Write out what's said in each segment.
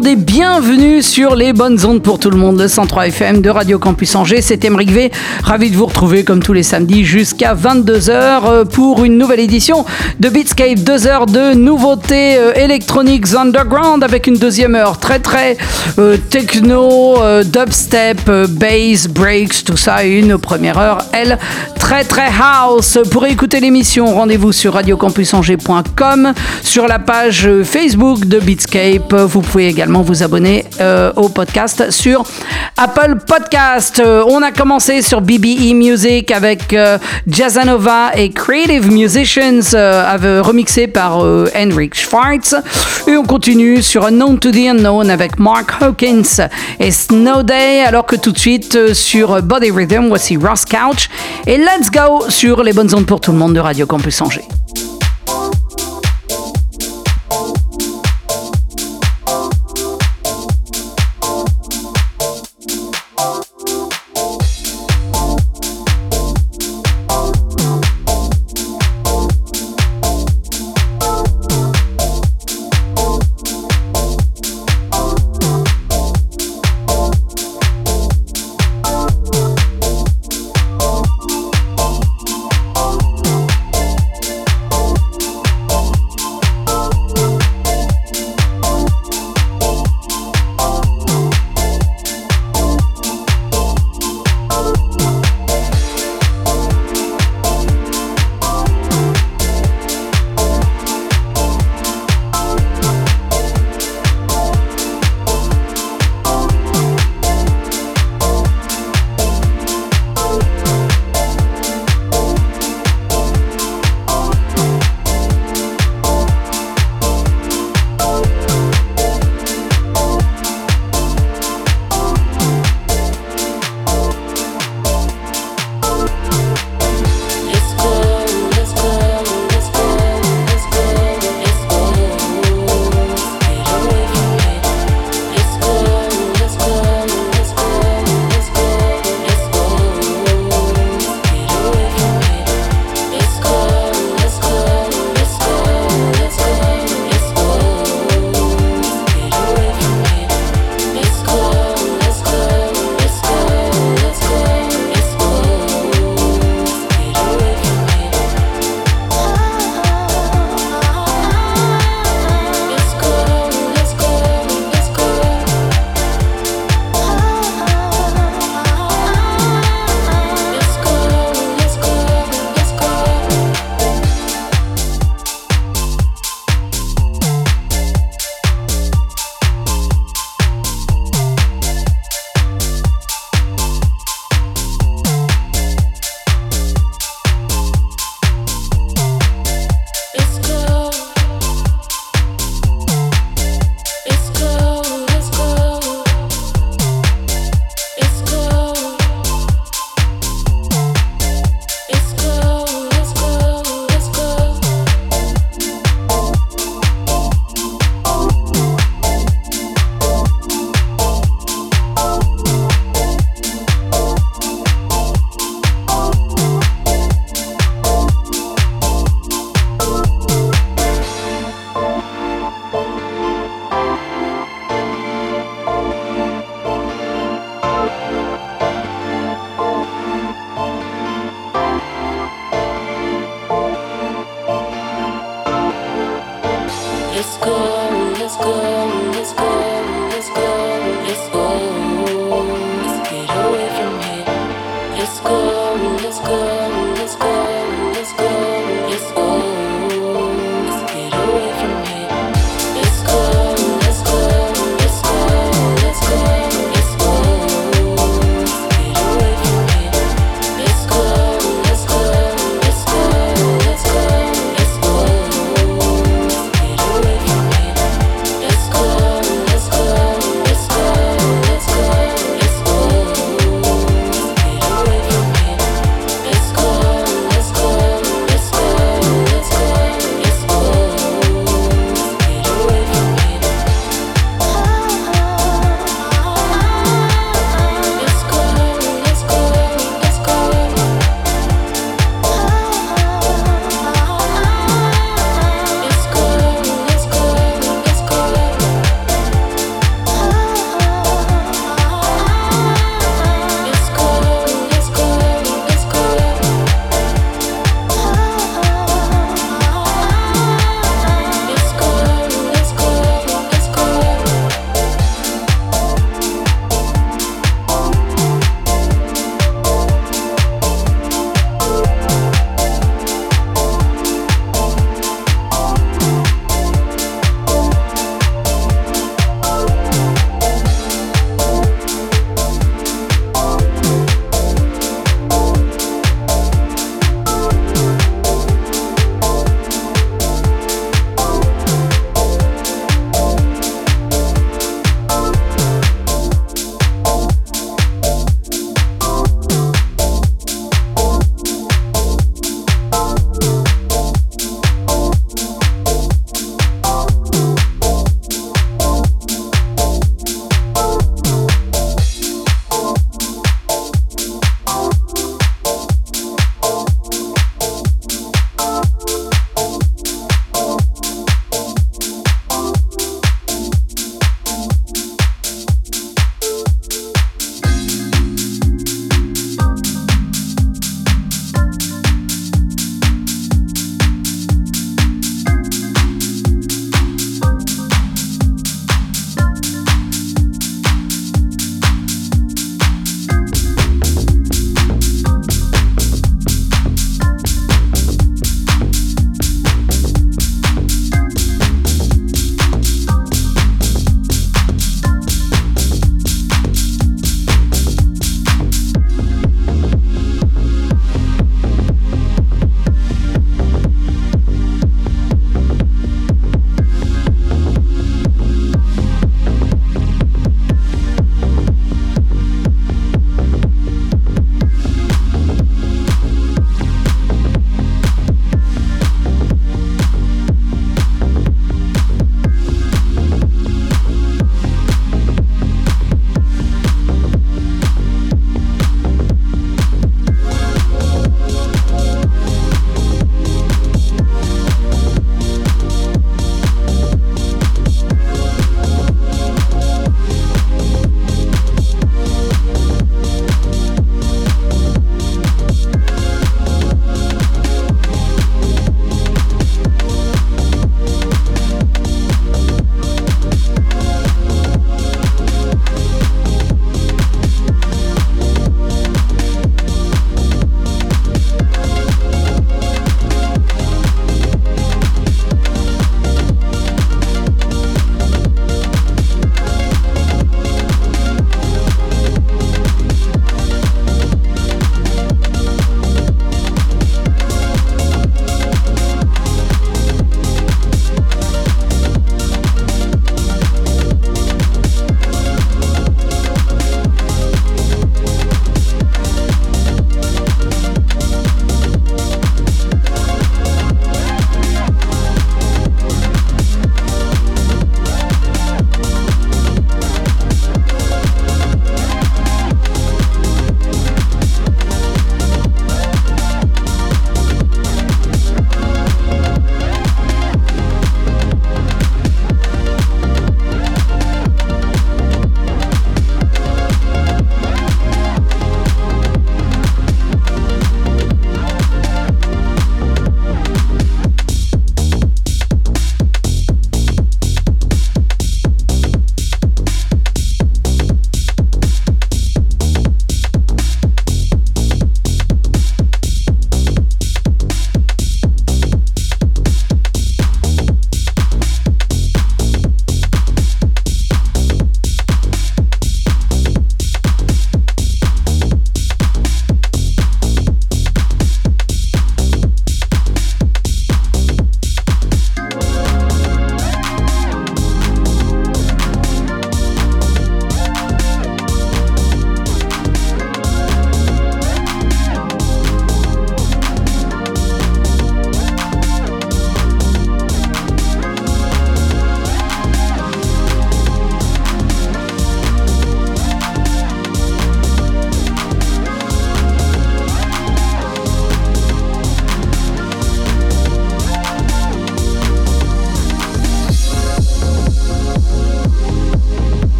et bienvenue sur les bonnes ondes pour tout le monde, le 103 FM de Radio Campus Angers. C'est Emeric V, ravi de vous retrouver comme tous les samedis jusqu'à 22h euh, pour une nouvelle édition de Beatscape. Deux heures de nouveautés euh, électroniques underground avec une deuxième heure très très euh, techno, dubstep, bass, breaks, tout ça. Et une première heure, elle, très très house. Pour écouter l'émission, rendez-vous sur radiocampusangers.com, sur la page Facebook de Beatscape. Vous pouvez également vous abonner euh, au podcast sur Apple Podcast. Euh, on a commencé sur BBE Music avec euh, Jazzanova et Creative Musicians remixé par Henrik Schwartz. Et on continue sur Unknown to the Unknown avec Mark Hawkins et Snow Day. Alors que tout de suite sur Body Rhythm, voici Ross Couch. Et let's go sur les bonnes ondes pour tout le monde de Radio Campus Angers.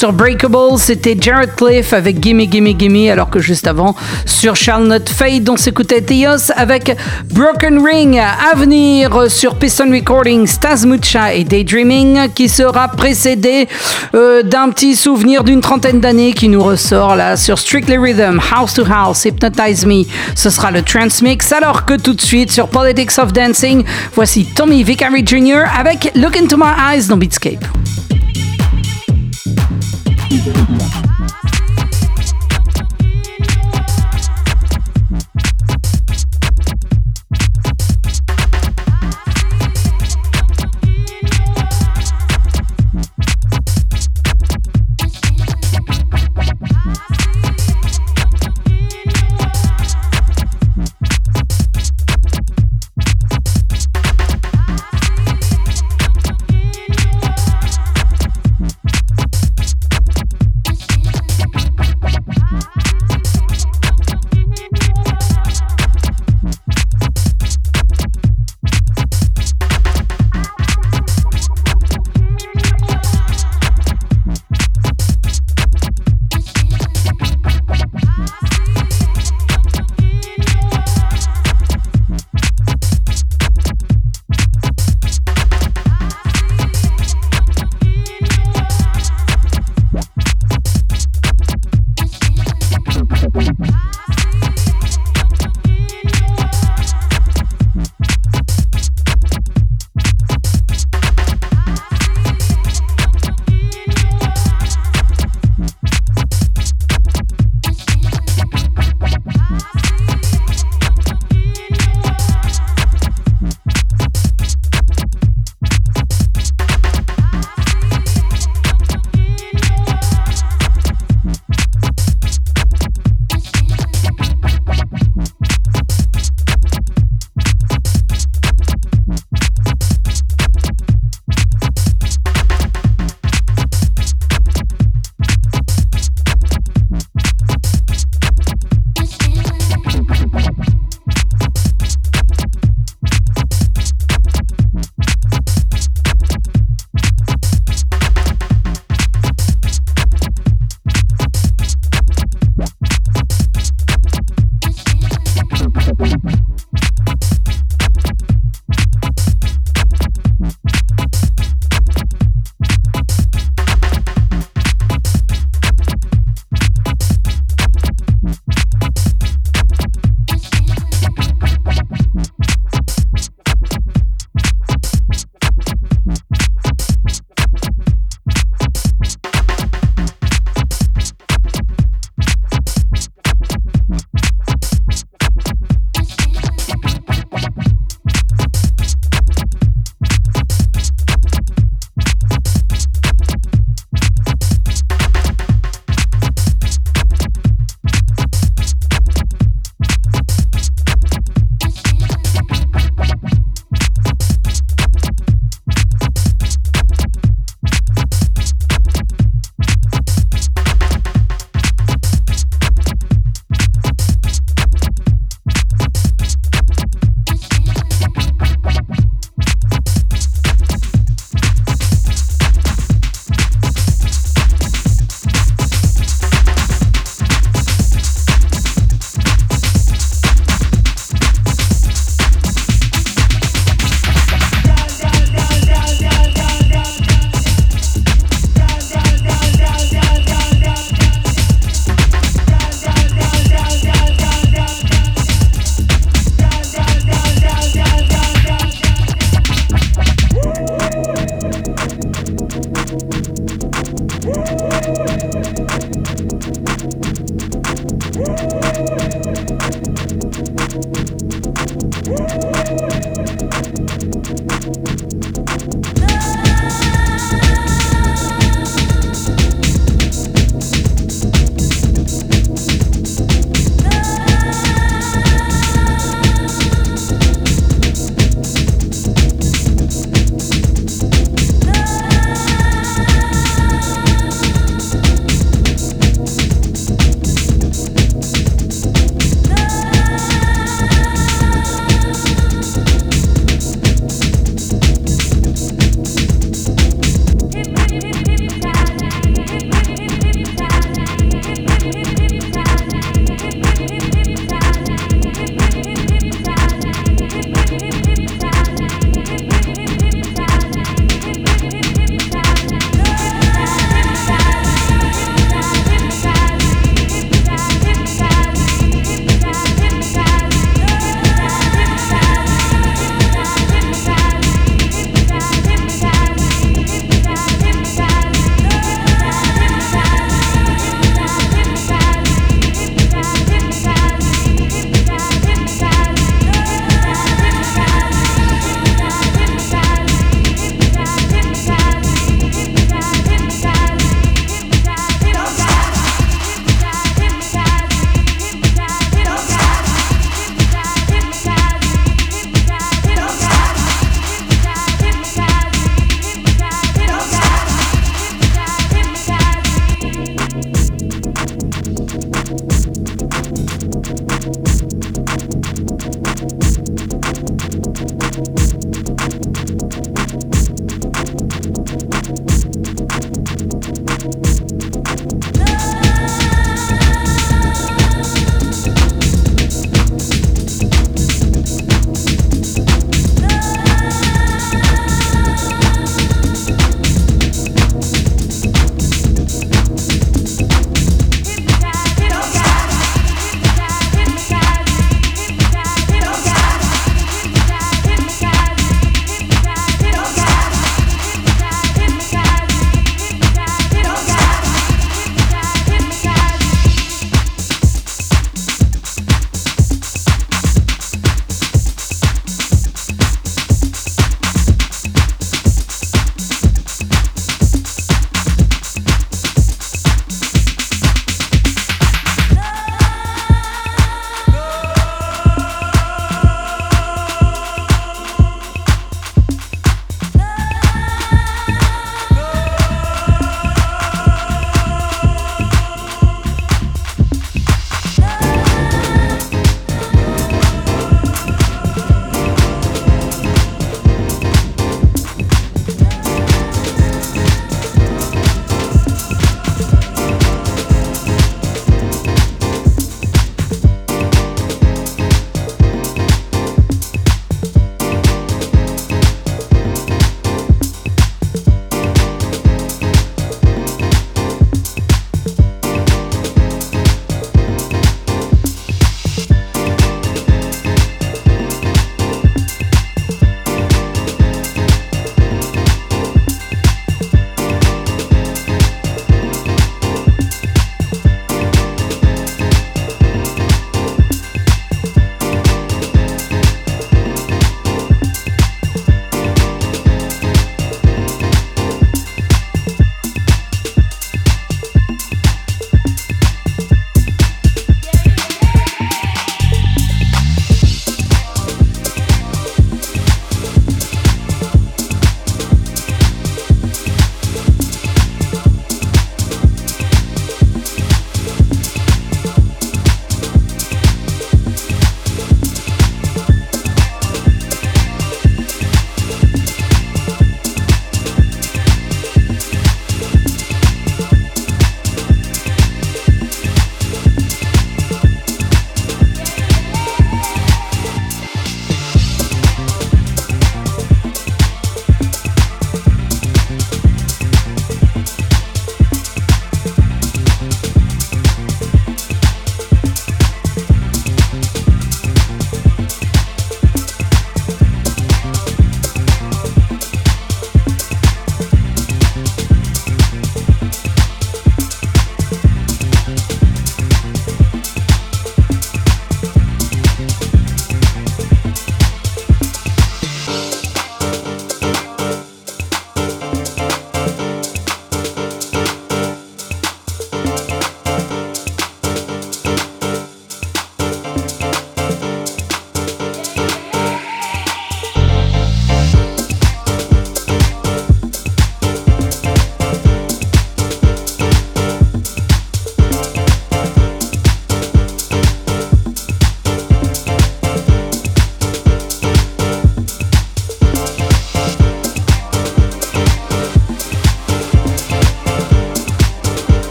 Sur Breakable, c'était Jared Cliff avec Gimme Gimme Gimme, alors que juste avant, sur Shall Not Fade, on s'écoutait Theos avec Broken Ring. À venir sur Piston Recording, Stas Mucha et Daydreaming, qui sera précédé euh, d'un petit souvenir d'une trentaine d'années qui nous ressort là sur Strictly Rhythm, House to House, Hypnotize Me. Ce sera le Transmix, alors que tout de suite sur Politics of Dancing, voici Tommy Vicary Jr. avec Look Into My Eyes dans Beatscape.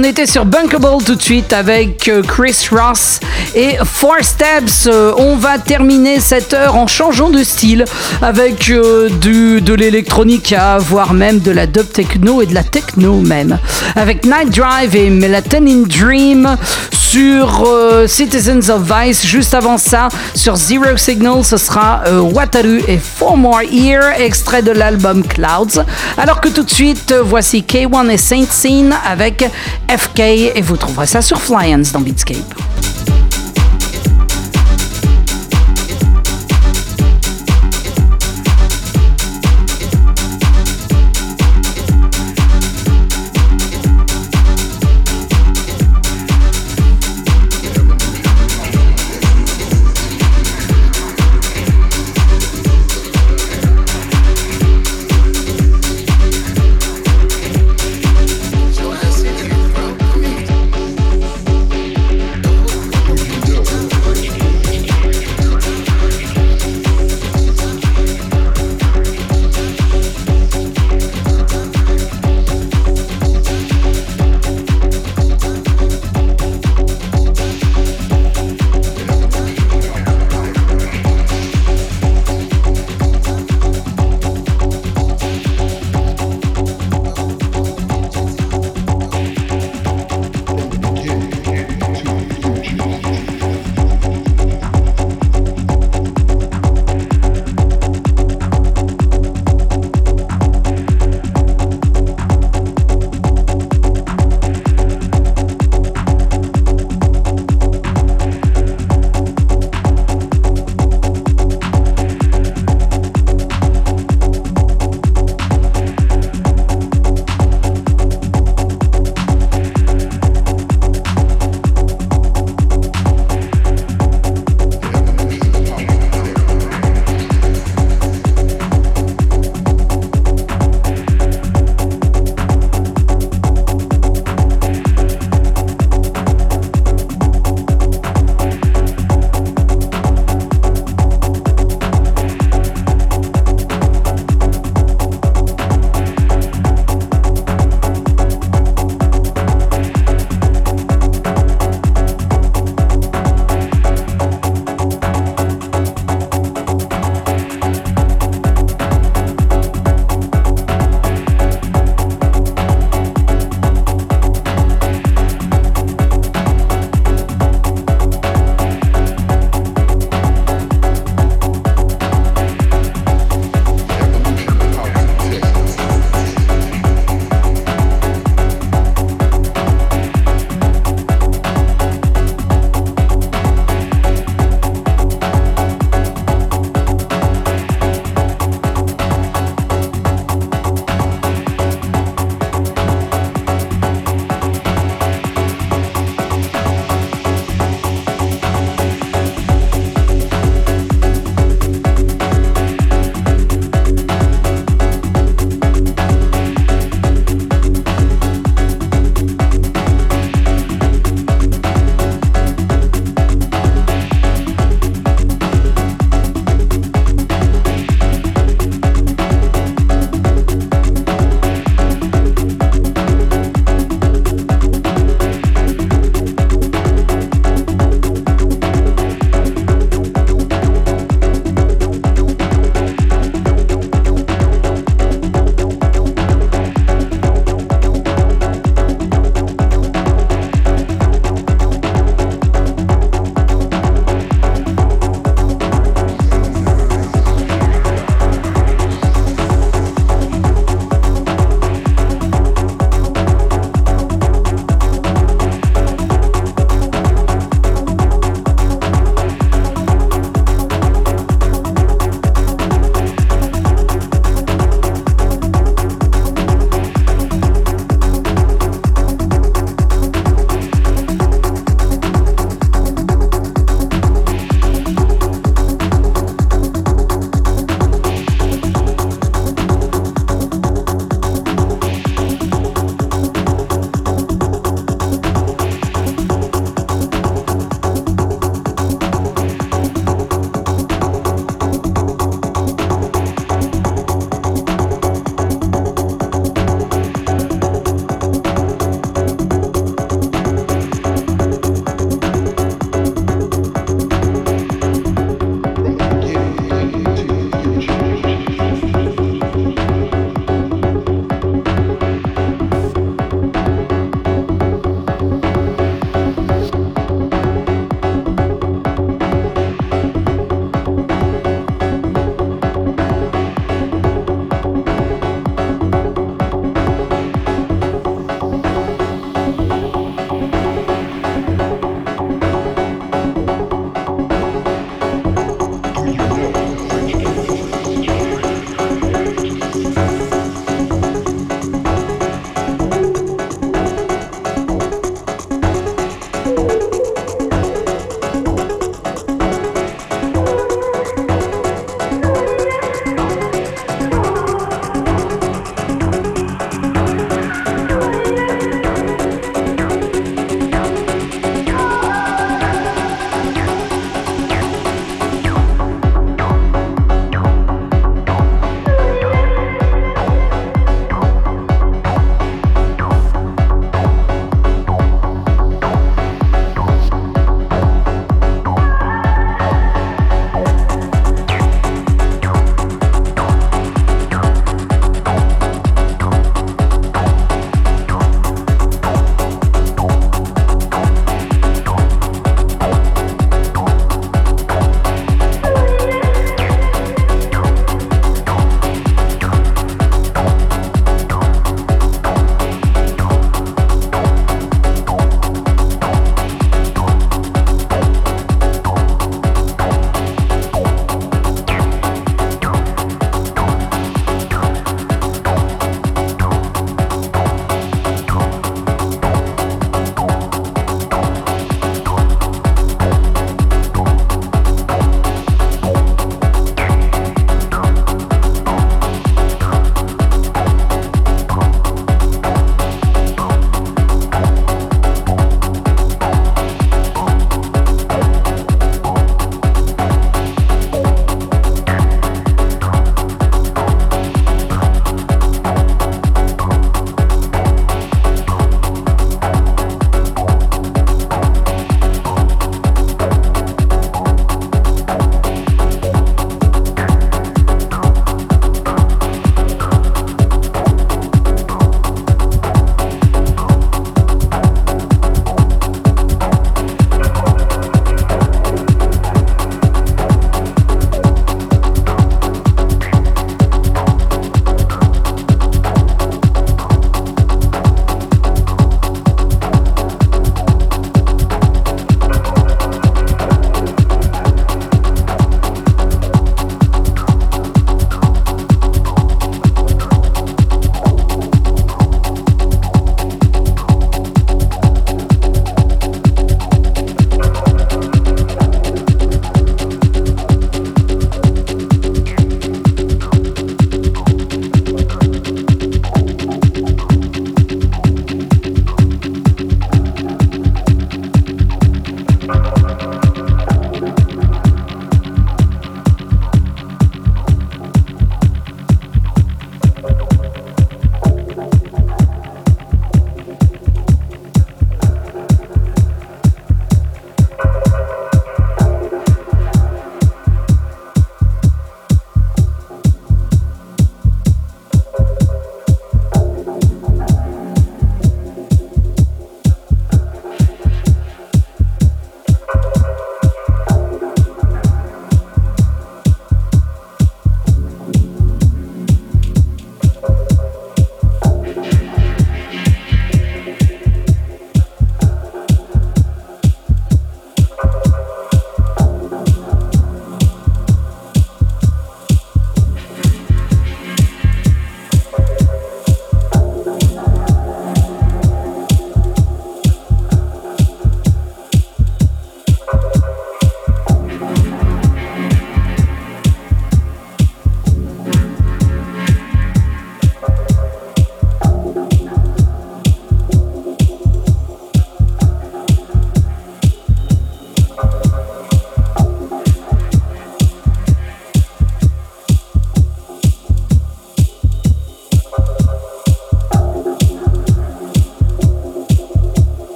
On était sur Bunkable tout de suite avec euh, Chris Ross et Four Steps. Euh, on va terminer cette heure en changeant de style avec euh, du, de l'électronique, voire même de la dub techno et de la techno même. Avec Night Drive et Melatonin Dream sur Citizens of Vice. Juste avant ça, sur Zero Signal, ce sera Wataru et Four More Year, extrait de l'album Clouds. Alors que tout de suite, voici K1 et Saint Scene avec FK et vous trouverez ça sur Flyans dans Beatscape.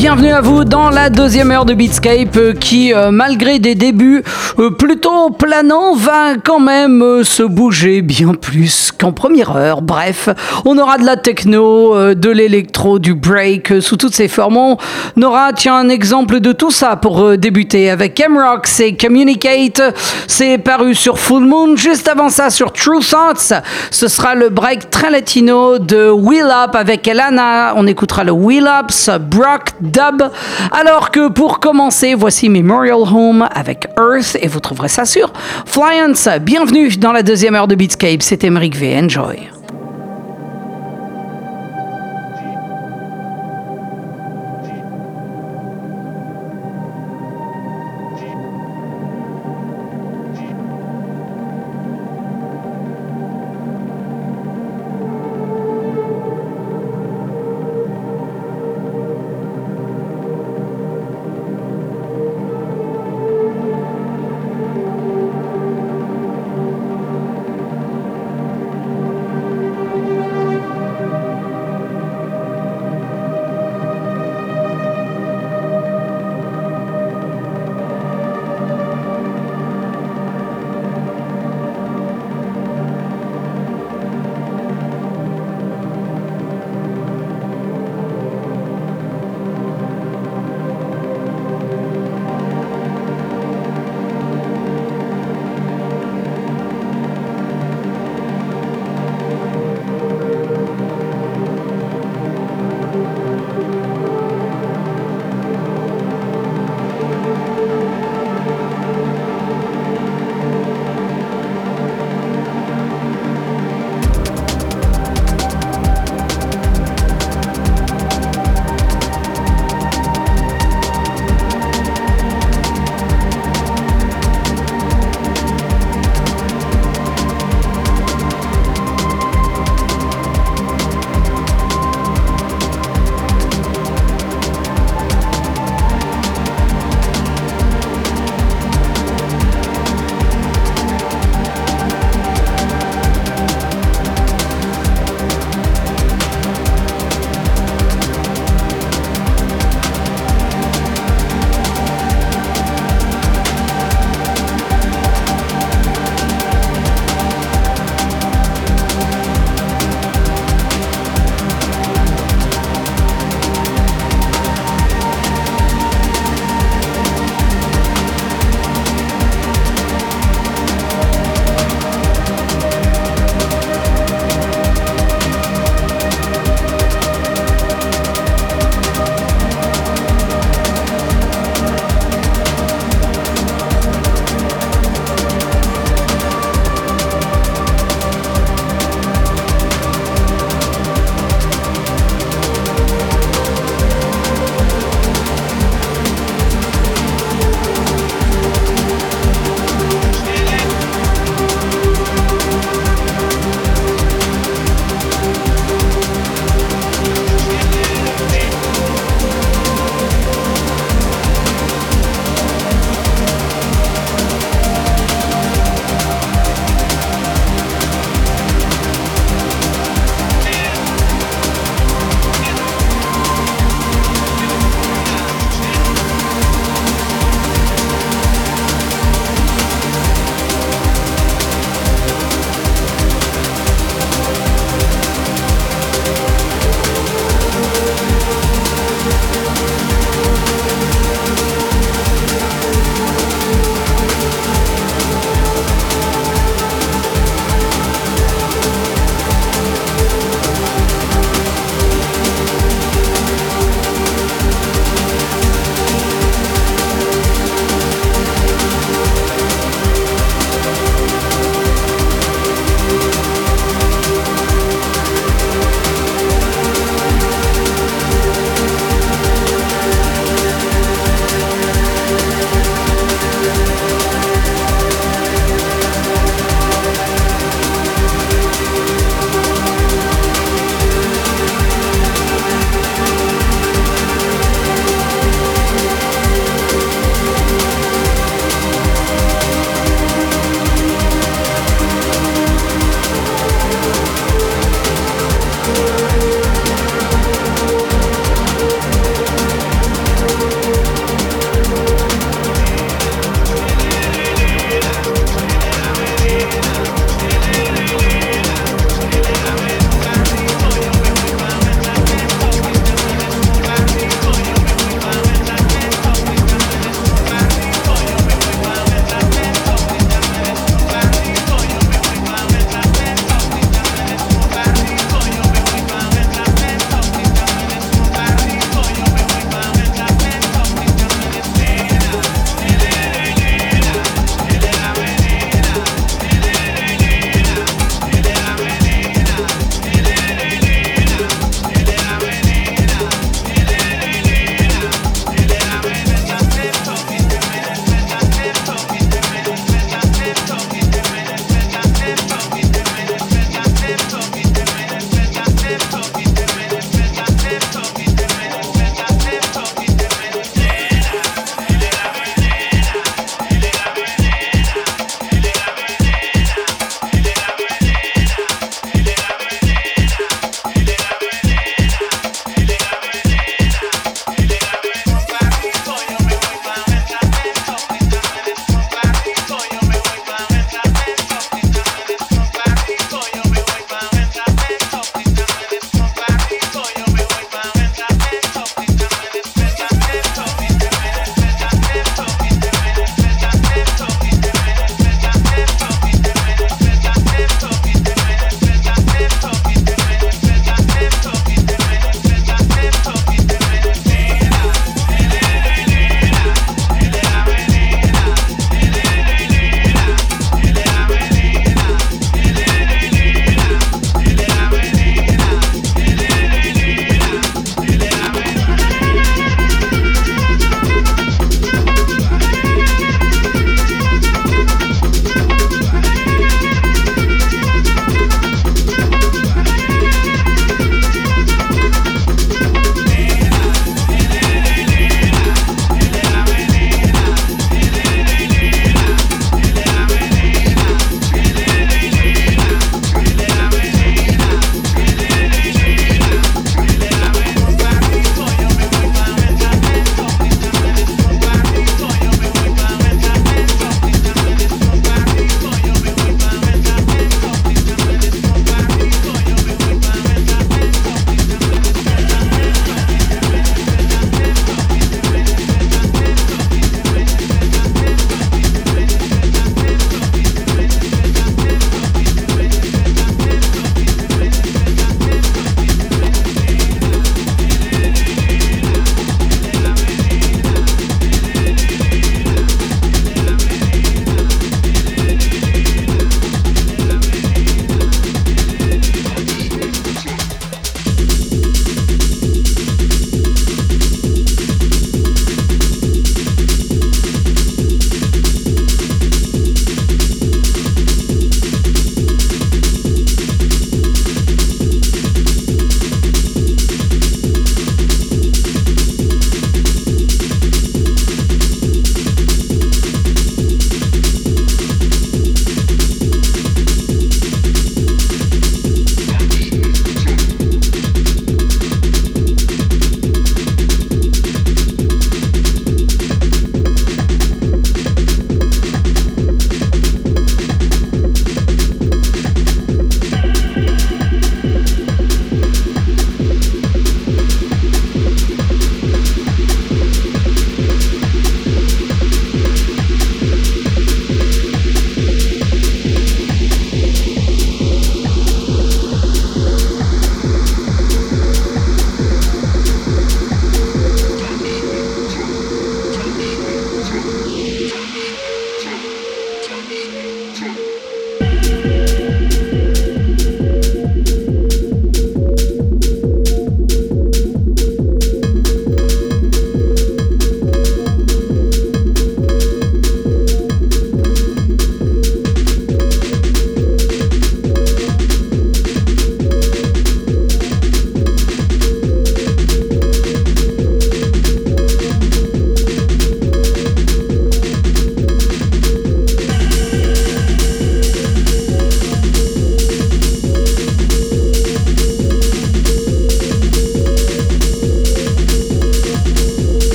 Bienvenue à vous dans la deuxième heure de Beatscape euh, qui, euh, malgré des débuts euh, plutôt planants, va quand même se bouger bien plus qu'en première heure. Bref, on aura de la techno, de l'électro, du break sous toutes ses formes. On aura, tiens, un exemple de tout ça pour débuter avec M-Rock, c'est Communicate, c'est paru sur Full Moon. Juste avant ça, sur True Thoughts, ce sera le break très latino de Wheel Up avec Elana. On écoutera le Wheel Ups, Brock Dub. Alors que pour commencer, voici Memorial Home avec Earth et vous trouverez ça sur Flyance. Bienvenue dans la deuxième heure de Beatscape. C'est Emeric V. Enjoy.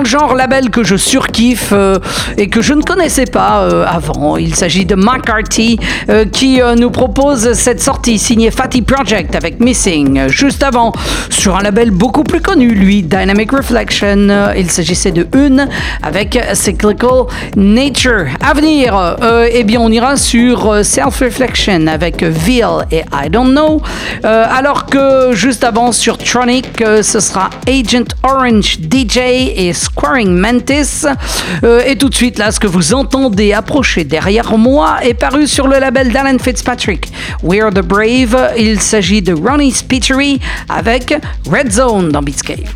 Le genre label que je surkiffe euh, et que je ne connaissais pas euh, avant. Il s'agit de McCarthy euh, qui nous propose cette sortie signée Fatty Project avec Missing. Juste avant, sur un label beaucoup plus connu, lui, Dynamic Reflection. il s'agissait de Une avec Cyclical Nature. À venir, eh bien, on ira sur Self Reflection avec Veal et I Don't Know. alors que juste avant, sur Tronic, ce sera Agent Orange DJ et Squaring Mantis. Euh, et tout de suite, là, ce que vous entendez approcher derrière moi est paru sur le label d'Alan Fitzpatrick. We're the Brave. Il s'agit de Ronnie Spittery avec Red Zone dans Beatscape.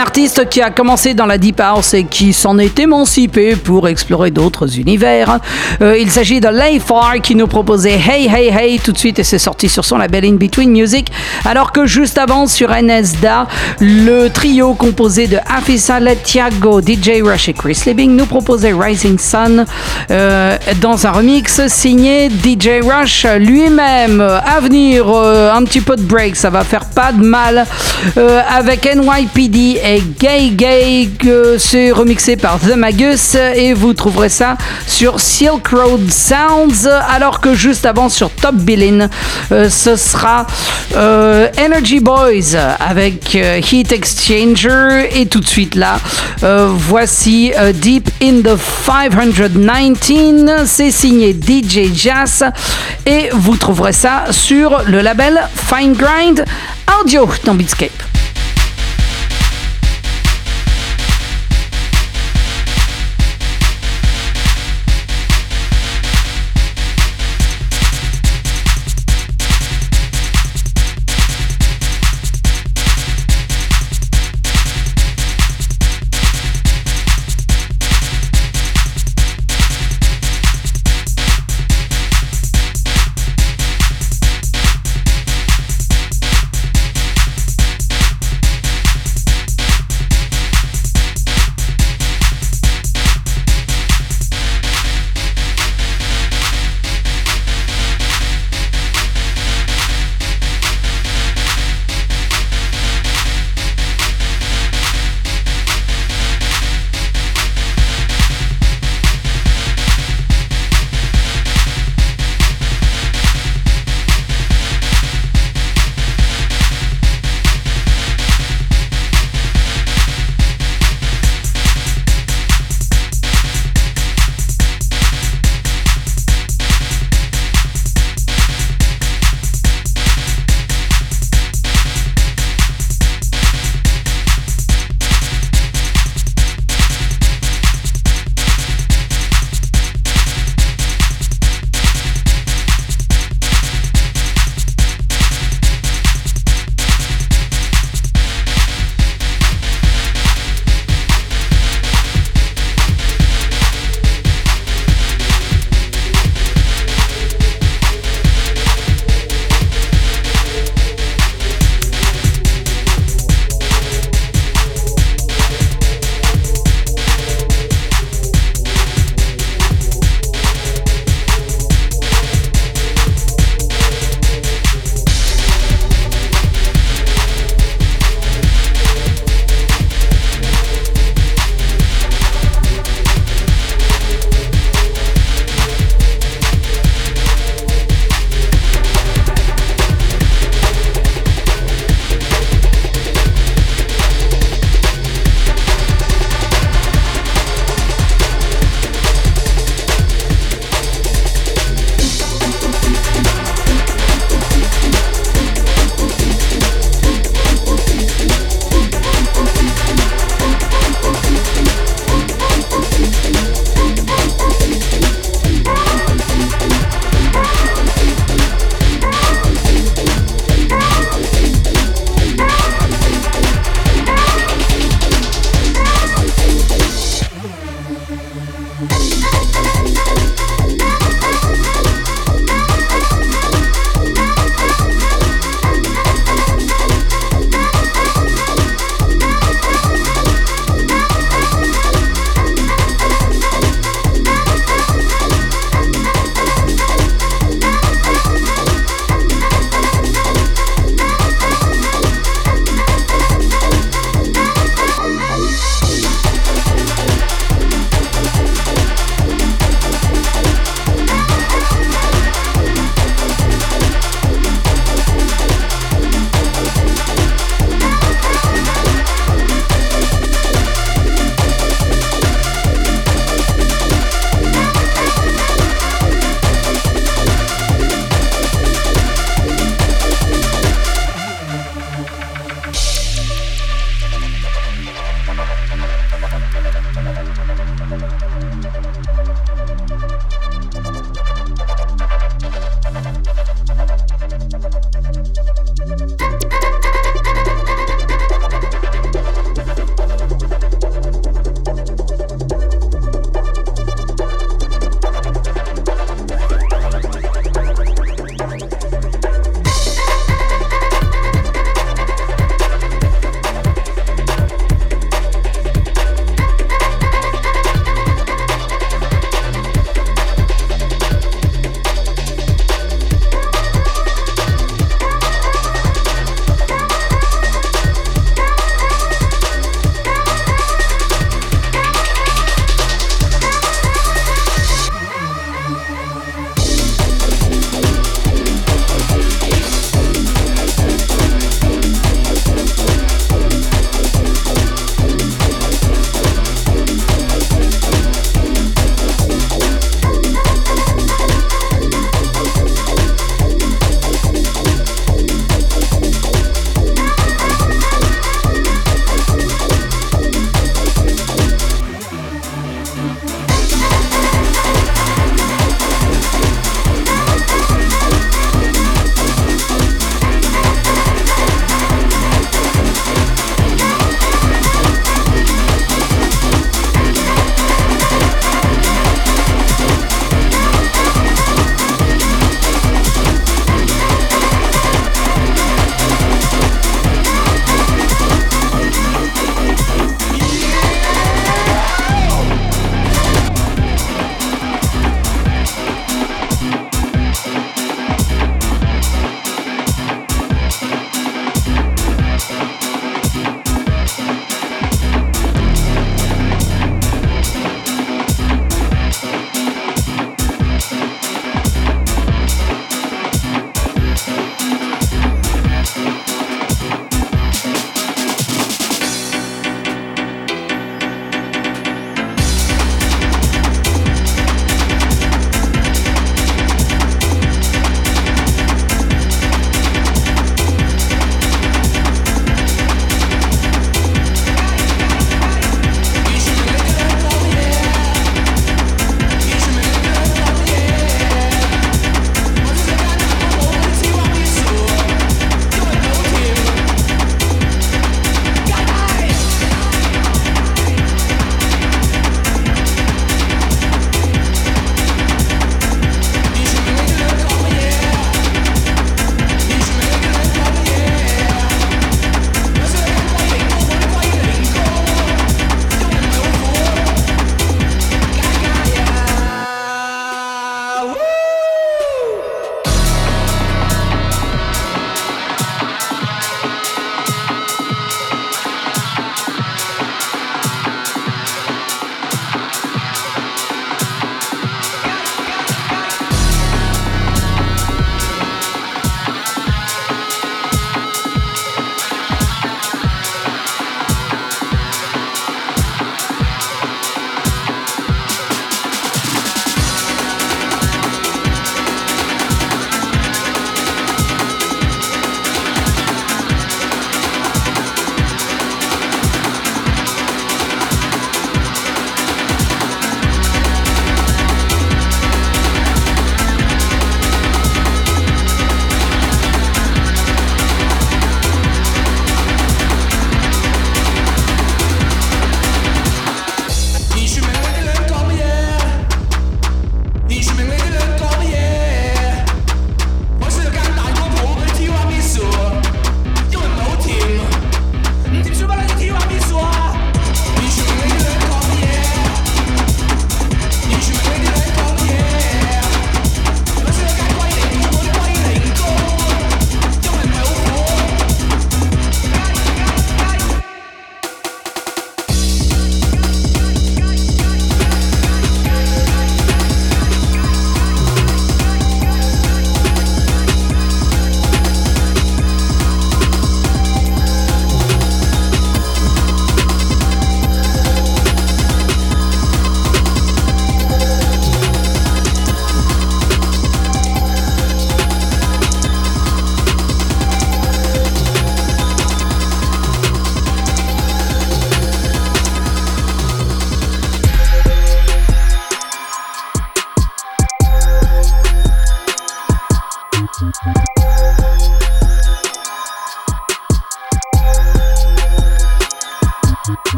C'est qui a commencé dans la Deep House et qui s'en est émancipé pour explorer d'autres univers. Euh, il s'agit de Layfar qui nous proposait Hey Hey Hey tout de suite et c'est sorti sur son label In Between Music. Alors que juste avant sur NSDA, le trio composé de Afisa Letiago, DJ Rush et Chris Liebing nous proposait Rising Sun euh, dans un remix signé DJ Rush lui-même. À venir, euh, un petit peu de break, ça va faire pas de mal avec NYPD et Gay Gay, c'est remixé par The Magus et vous trouverez ça sur Silk Road Sounds, alors que juste avant sur Top Billin, euh, ce sera euh, Energy Boys avec euh, Heat Exchanger. Et tout de suite là, voici Deep in the 519, c'est signé DJ Jazz. Et vous trouverez ça sur le label Fine Grind Audio dans Beatscape.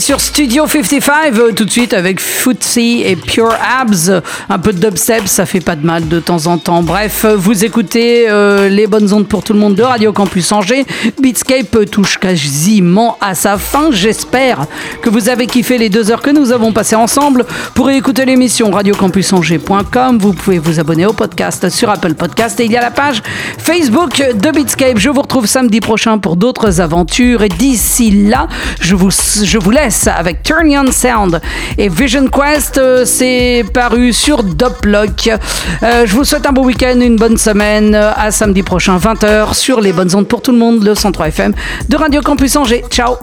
Sur Studio 55 euh, tout de suite avec Footsie et Pure Abs. Un peu de dubstep, ça fait pas de mal de temps en temps. Bref, vous écoutez euh, les bonnes ondes pour tout le monde de Radio Campus Angers. Beatscape touche quasiment à sa fin. J'espère que vous avez kiffé les deux heures que nous avons passées ensemble. Pour écouter l'émission radiocampusangers.com, vous pouvez vous abonner au podcast sur Apple Podcast et il y a la page Facebook de Beatscape. Je vous retrouve samedi prochain pour d'autres aventures et d'ici là, je vous je vous laisse avec Turn On Sound et Vision Quest. Euh, c'est paru sur Doplock. Euh, je vous souhaite un bon week-end, une bonne semaine. À samedi prochain, 20h, sur les bonnes ondes pour tout le monde, le 103 FM de Radio Campus Angers. Ciao!